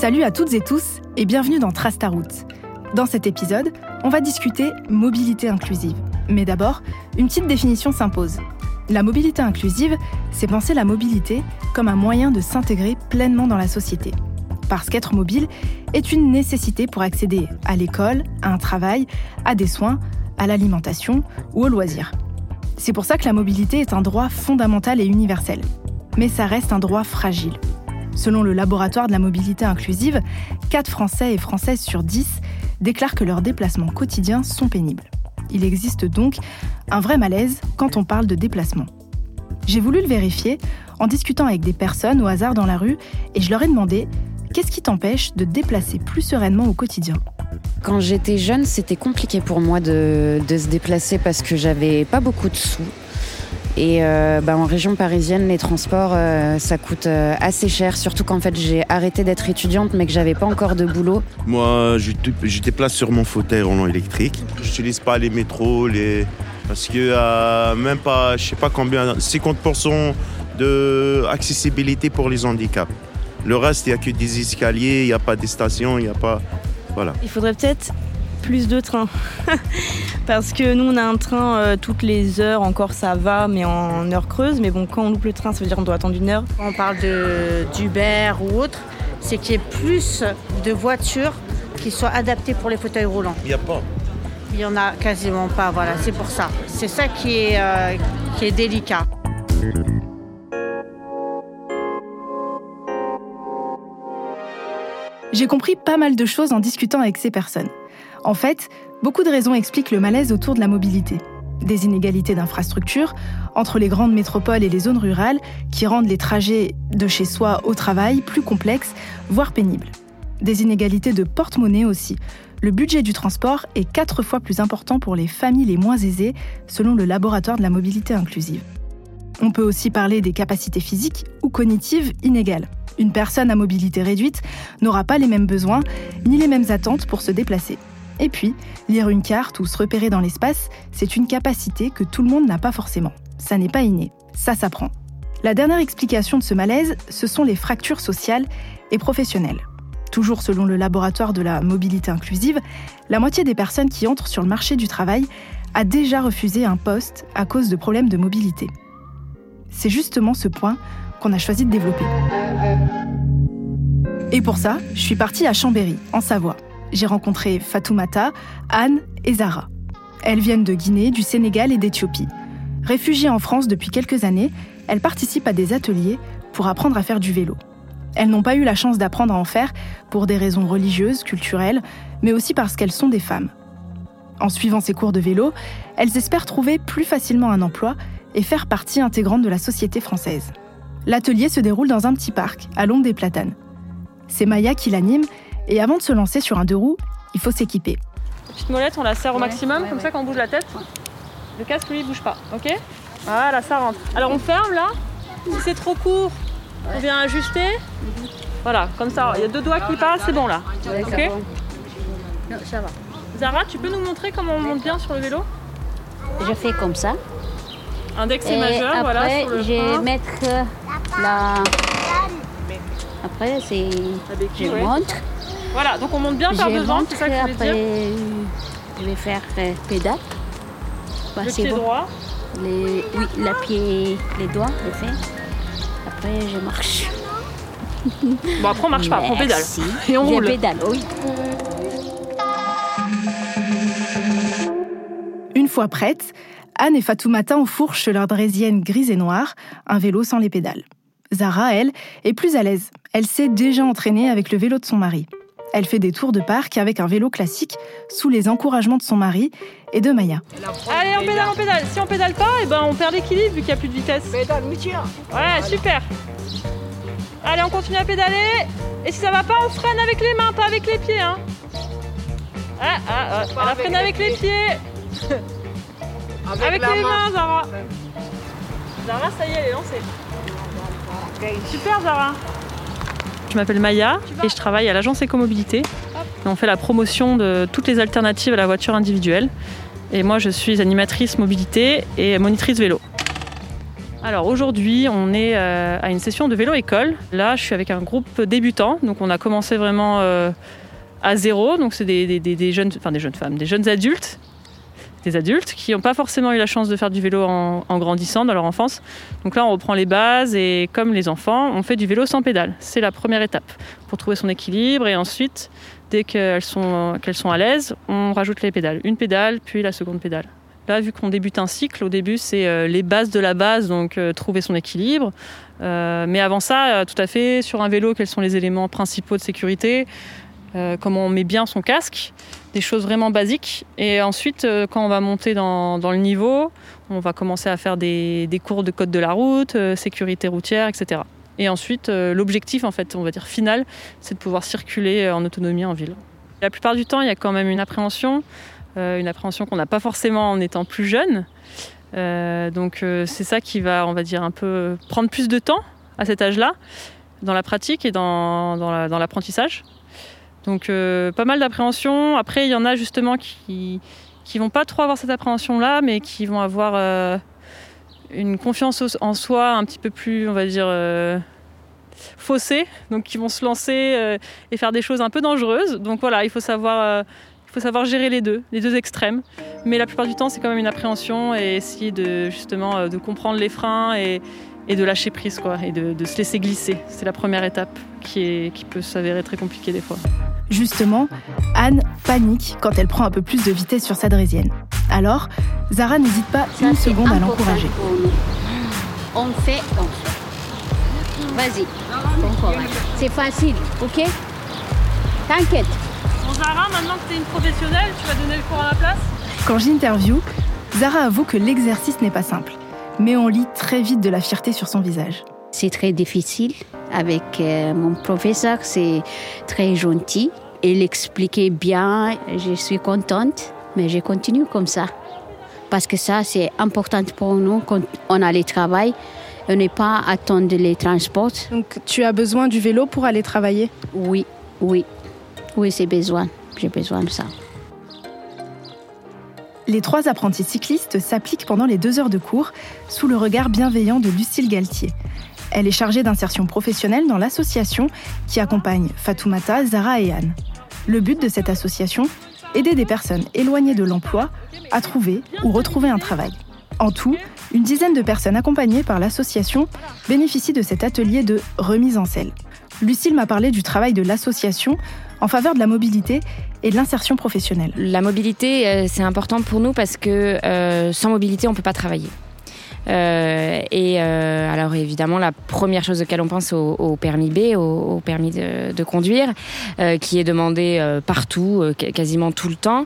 Salut à toutes et tous et bienvenue dans Trace ta. Dans cet épisode, on va discuter mobilité inclusive. Mais d'abord, une petite définition s'impose. La mobilité inclusive, c'est penser la mobilité comme un moyen de s'intégrer pleinement dans la société. Parce qu'être mobile est une nécessité pour accéder à l'école, à un travail, à des soins, à l'alimentation ou aux loisirs. C'est pour ça que la mobilité est un droit fondamental et universel. Mais ça reste un droit fragile. Selon le laboratoire de la mobilité inclusive, 4 Français et Françaises sur 10 déclarent que leurs déplacements quotidiens sont pénibles. Il existe donc un vrai malaise quand on parle de déplacement. J'ai voulu le vérifier en discutant avec des personnes au hasard dans la rue et je leur ai demandé qu'est-ce qui t'empêche de déplacer plus sereinement au quotidien? Quand j'étais jeune, c'était compliqué pour moi de se déplacer parce que j'avais pas beaucoup de sous. Et euh, bah, en région parisienne, les transports, euh, ça coûte euh, assez cher, surtout qu'en fait j'ai arrêté d'être étudiante mais que j'avais pas encore de boulot. Moi, je, je déplace sur mon fauteuil roulant électrique. Je n'utilise pas les métros, les... parce que même pas, je sais pas combien, 50% de accessibilité pour les handicaps. Le reste, il n'y a que des escaliers, il n'y a pas de stations, il n'y a pas... Voilà. Il faudrait peut-être plus de trains. Parce que nous, on a un train euh, toutes les heures, encore ça va, mais en heure creuse. Mais bon, quand on loupe le train, ça veut dire qu'on doit attendre une heure. Quand on parle d'Uber ou autre, c'est qu'il y ait plus de voitures qui soient adaptées pour les fauteuils roulants. Il n'y a pas. Il n'y en a quasiment pas, voilà, c'est pour ça. C'est ça qui est, euh, qui est délicat. J'ai compris pas mal de choses en discutant avec ces personnes. En fait, beaucoup de raisons expliquent le malaise autour de la mobilité. Des inégalités d'infrastructures entre les grandes métropoles et les zones rurales qui rendent les trajets de chez soi au travail plus complexes, voire pénibles. Des inégalités de porte-monnaie aussi. Le budget du transport est quatre fois plus important pour les familles les moins aisées, selon le laboratoire de la mobilité inclusive. On peut aussi parler des capacités physiques ou cognitives inégales. Une personne à mobilité réduite n'aura pas les mêmes besoins ni les mêmes attentes pour se déplacer. Et puis, lire une carte ou se repérer dans l'espace, c'est une capacité que tout le monde n'a pas forcément. Ça n'est pas inné, ça s'apprend. La dernière explication de ce malaise, ce sont les fractures sociales et professionnelles. Toujours selon le laboratoire de la mobilité inclusive, la moitié des personnes qui entrent sur le marché du travail a déjà refusé un poste à cause de problèmes de mobilité. C'est justement ce point qu'on a choisi de développer. Et pour ça, je suis partie à Chambéry, en Savoie j'ai rencontré Fatoumata, Anne et Zara. Elles viennent de Guinée, du Sénégal et d'Éthiopie. Réfugiées en France depuis quelques années, elles participent à des ateliers pour apprendre à faire du vélo. Elles n'ont pas eu la chance d'apprendre à en faire pour des raisons religieuses, culturelles, mais aussi parce qu'elles sont des femmes. En suivant ces cours de vélo, elles espèrent trouver plus facilement un emploi et faire partie intégrante de la société française. L'atelier se déroule dans un petit parc, à l'ombre des platanes. C'est Maya qui l'anime et avant de se lancer sur un deux roues, il faut s'équiper. petite molette, on la serre au maximum, comme ça quand on bouge la tête, le casque lui il bouge pas, ok Voilà, ça rentre. Alors on ferme là, si c'est trop court, on vient ajuster. Voilà, comme ça, il y a deux doigts qui passent, c'est bon là. Ok Non, ça va. Zara, tu peux nous montrer comment on monte bien sur le vélo? Je fais comme ça. Index et, majeur, après, voilà. Sur le je vais mettre la. Après, c'est. Béquille, Je ouais. montre. Voilà, donc on monte bien par devant, c'est ça que je voulais après, dire. je vais faire euh, pédale. Bah, Le c'est pied bon. droit. Les, oui, la pied, les doigts, je fais. Après, je marche. Bon, après on marche pas, après on pédale. Et on Je roule. pédale, oui. Une fois prêtes, Anne et Fatoumata enfourchent leur draisienne grise et noire, un vélo sans les pédales. Zara, elle, est plus à l'aise. Elle s'est déjà entraînée avec le vélo de son mari. Elle fait des tours de parc avec un vélo classique sous les encouragements de son mari et de Maya. Allez, on pédale, on pédale. Si on pédale pas, eh ben, on perd l'équilibre vu qu'il n'y a plus de vitesse. Pédale, tiens. Ouais, super. Allez, on continue à pédaler. Et si ça va pas, on freine avec les mains, pas avec les pieds. Hein. Ah, ah, ah. Elle a freiné avec les pieds. Avec, les main. mains, Zara. Zara, ça y est, elle est lancée. Super, Zara. Je m'appelle Maya et je travaille à l'agence Écomobilité. On fait la promotion de toutes les alternatives à la voiture individuelle. Et moi, je suis animatrice mobilité et monitrice vélo. Alors aujourd'hui, on est euh, à une session de vélo-école. Là, je suis avec un groupe débutant. Donc on a commencé vraiment euh, à zéro. Donc c'est des, jeunes, enfin des jeunes femmes, des jeunes adultes, des adultes qui n'ont pas forcément eu la chance de faire du vélo en, grandissant dans leur enfance. Donc là, on reprend les bases et comme les enfants, on fait du vélo sans pédale. C'est la première étape pour trouver son équilibre et ensuite, dès qu'elles sont, sont à l'aise, on rajoute les pédales. Une pédale, puis la seconde pédale. Là, vu qu'on débute un cycle, au début, c'est euh, les bases de la base, donc euh, trouver son équilibre. Euh, mais avant ça, tout à fait, sur un vélo, quels sont les éléments principaux de sécurité Comment on met bien son casque Des choses vraiment basiques. Et ensuite, quand on va monter dans, le niveau, on va commencer à faire des, cours de code de la route, sécurité routière, etc. Et ensuite, l'objectif, en fait, on va dire final, c'est de pouvoir circuler en autonomie en ville. La plupart du temps, il y a quand même une appréhension. Euh, une appréhension qu'on n'a pas forcément en étant plus jeune. Euh, donc euh, c'est ça qui va, on va dire, un peu prendre plus de temps à cet âge-là, dans la pratique et dans l'apprentissage. Donc pas mal d'appréhension. Après, il y en a justement qui qui vont pas trop avoir cette appréhension-là, mais qui vont avoir une confiance en soi un petit peu plus, on va dire, faussée, donc qui vont se lancer et faire des choses un peu dangereuses. Donc voilà, il faut savoir il faut savoir gérer les deux, les deux extrêmes. Mais la plupart du temps, c'est quand même une appréhension et essayer de justement euh, de comprendre les freins et, de lâcher prise, quoi, et de, se laisser glisser. C'est la première étape qui, est, qui peut s'avérer très compliquée des fois. Justement, Anne panique quand elle prend un peu plus de vitesse sur sa draisienne. Alors, Zara n'hésite pas une seconde à l'encourager. On fait, on fait. Vas-y, C'est facile, ok? T'inquiète. Zara, maintenant que tu es une professionnelle, tu vas donner le cours à la place? Quand j'interview, Zara avoue que l'exercice n'est pas simple, mais on lit très vite de la fierté sur son visage. C'est très difficile. Avec euh, mon professeur, c'est très gentil. Il expliquait bien, je suis contente, mais je continue comme ça. Parce que ça, c'est important pour nous quand on a le travail. On n'est pas à attendre les transports. Donc tu as besoin du vélo pour aller travailler? Oui, oui. Oui, c'est besoin. J'ai besoin de ça. Les trois apprentis cyclistes s'appliquent pendant les deux heures de cours sous le regard bienveillant de Lucille Galtier. Elle est chargée d'insertion professionnelle dans l'association qui accompagne Fatoumata, Zara et Anne. Le but de cette association Aider des personnes éloignées de l'emploi à trouver ou retrouver un travail. En tout, une dizaine de personnes accompagnées par l'association bénéficient de cet atelier de remise en selle. Lucille m'a parlé du travail de l'association en faveur de la mobilité et de l'insertion professionnelle. La mobilité, euh, c'est important pour nous parce que euh, sans mobilité, on ne peut pas travailler. Euh, et euh, alors évidemment, la première chose auquel on pense au, permis B, au, permis de, conduire, euh, qui est demandé partout, quasiment tout le temps.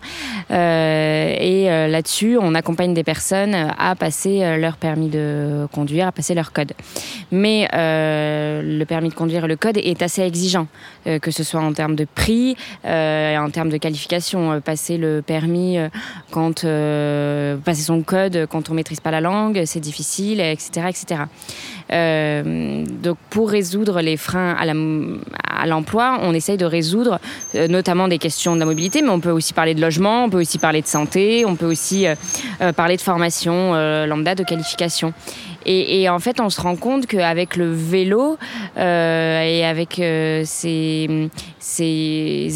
et là-dessus, on accompagne des personnes à passer leur permis de conduire, à passer leur code. Mais le permis de conduire et le code est assez exigeant, que ce soit en termes de prix, en termes de qualification. passer le permis passer son code quand on maîtrise pas la langue, c'est difficile, etc. etc. Euh, donc pour résoudre les freins à l'emploi, on essaye de résoudre euh, notamment des questions de la mobilité, mais on peut aussi parler de logement, on peut aussi parler de santé, on peut aussi euh, parler de formation lambda, de qualification. Et, en fait, on se rend compte qu'avec le vélo euh, et avec euh, ces,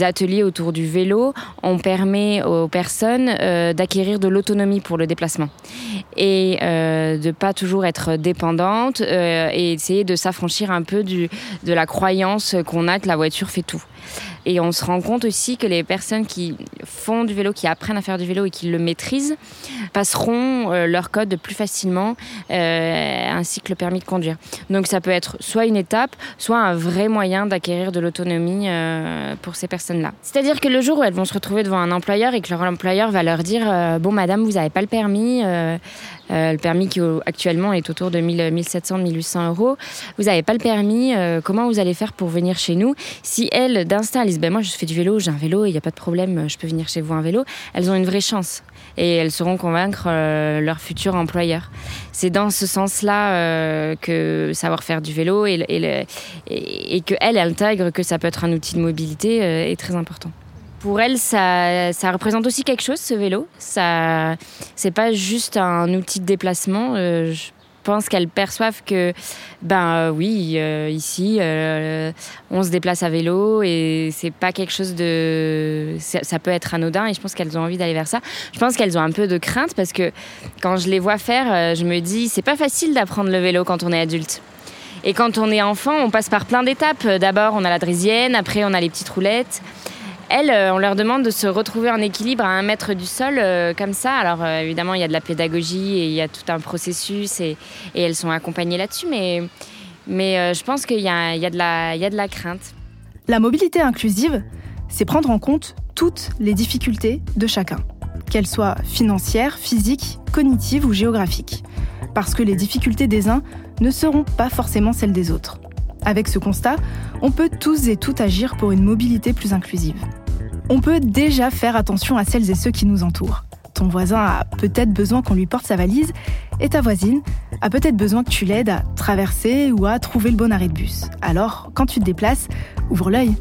ateliers autour du vélo, on permet aux personnes euh, d'acquérir de l'autonomie pour le déplacement et de pas toujours être dépendante et essayer de s'affranchir un peu du, de la croyance qu'on a que la voiture fait tout. Et on se rend compte aussi que les personnes qui font du vélo, qui apprennent à faire du vélo et qui le maîtrisent, passeront euh, leur code plus facilement, euh, ainsi que le permis de conduire. Donc ça peut être soit une étape, soit un vrai moyen d'acquérir de l'autonomie euh, pour ces personnes-là. C'est-à-dire que le jour où elles vont se retrouver devant un employeur et que leur employeur va leur dire Bon, madame, vous n'avez pas le permis, le permis qui actuellement est autour de 1700, 1800 euros, vous n'avez pas le permis, comment vous allez faire pour venir chez nous? Si elles, d'instinct, ben moi je fais du vélo, j'ai un vélo, il n'y a pas de problème, je peux venir chez vous en vélo, elles ont une vraie chance et elles sauront convaincre euh, leur futur employeur. C'est dans ce sens-là euh, que savoir faire du vélo et, et, et, que elle intègre que ça peut être un outil de mobilité euh, est très important. Pour elle, ça, ça, représente aussi quelque chose, ce vélo. Ça, c'est pas juste un outil de déplacement. je pense qu'elles perçoivent que, ben oui, ici, on se déplace à vélo et c'est pas quelque chose de. Ça peut être anodin et je pense qu'elles ont envie d'aller vers ça. Je pense qu'elles ont un peu de crainte parce que quand je les vois faire, je me dis, c'est pas facile d'apprendre le vélo quand on est adulte. Et quand on est enfant, on passe par plein d'étapes. D'abord, on a la drisienne, après, on a les petites roulettes. Elles, euh, on leur demande de se retrouver en équilibre à un mètre du sol, euh, comme ça. Alors, euh, évidemment, il y a de la pédagogie et il y a tout un processus et, elles sont accompagnées là-dessus. Mais, je pense qu'il y, y, y a, de la crainte. La mobilité inclusive, c'est prendre en compte toutes les difficultés de chacun, qu'elles soient financières, physiques, cognitives ou géographiques. Parce que les difficultés des uns ne seront pas forcément celles des autres. Avec ce constat, on peut tous et toutes agir pour une mobilité plus inclusive on peut déjà faire attention à celles et ceux qui nous entourent. Ton voisin a peut-être besoin qu'on lui porte sa valise et ta voisine a peut-être besoin que tu l'aides à traverser ou à trouver le bon arrêt de bus. Alors, quand tu te déplaces, ouvre l'œil.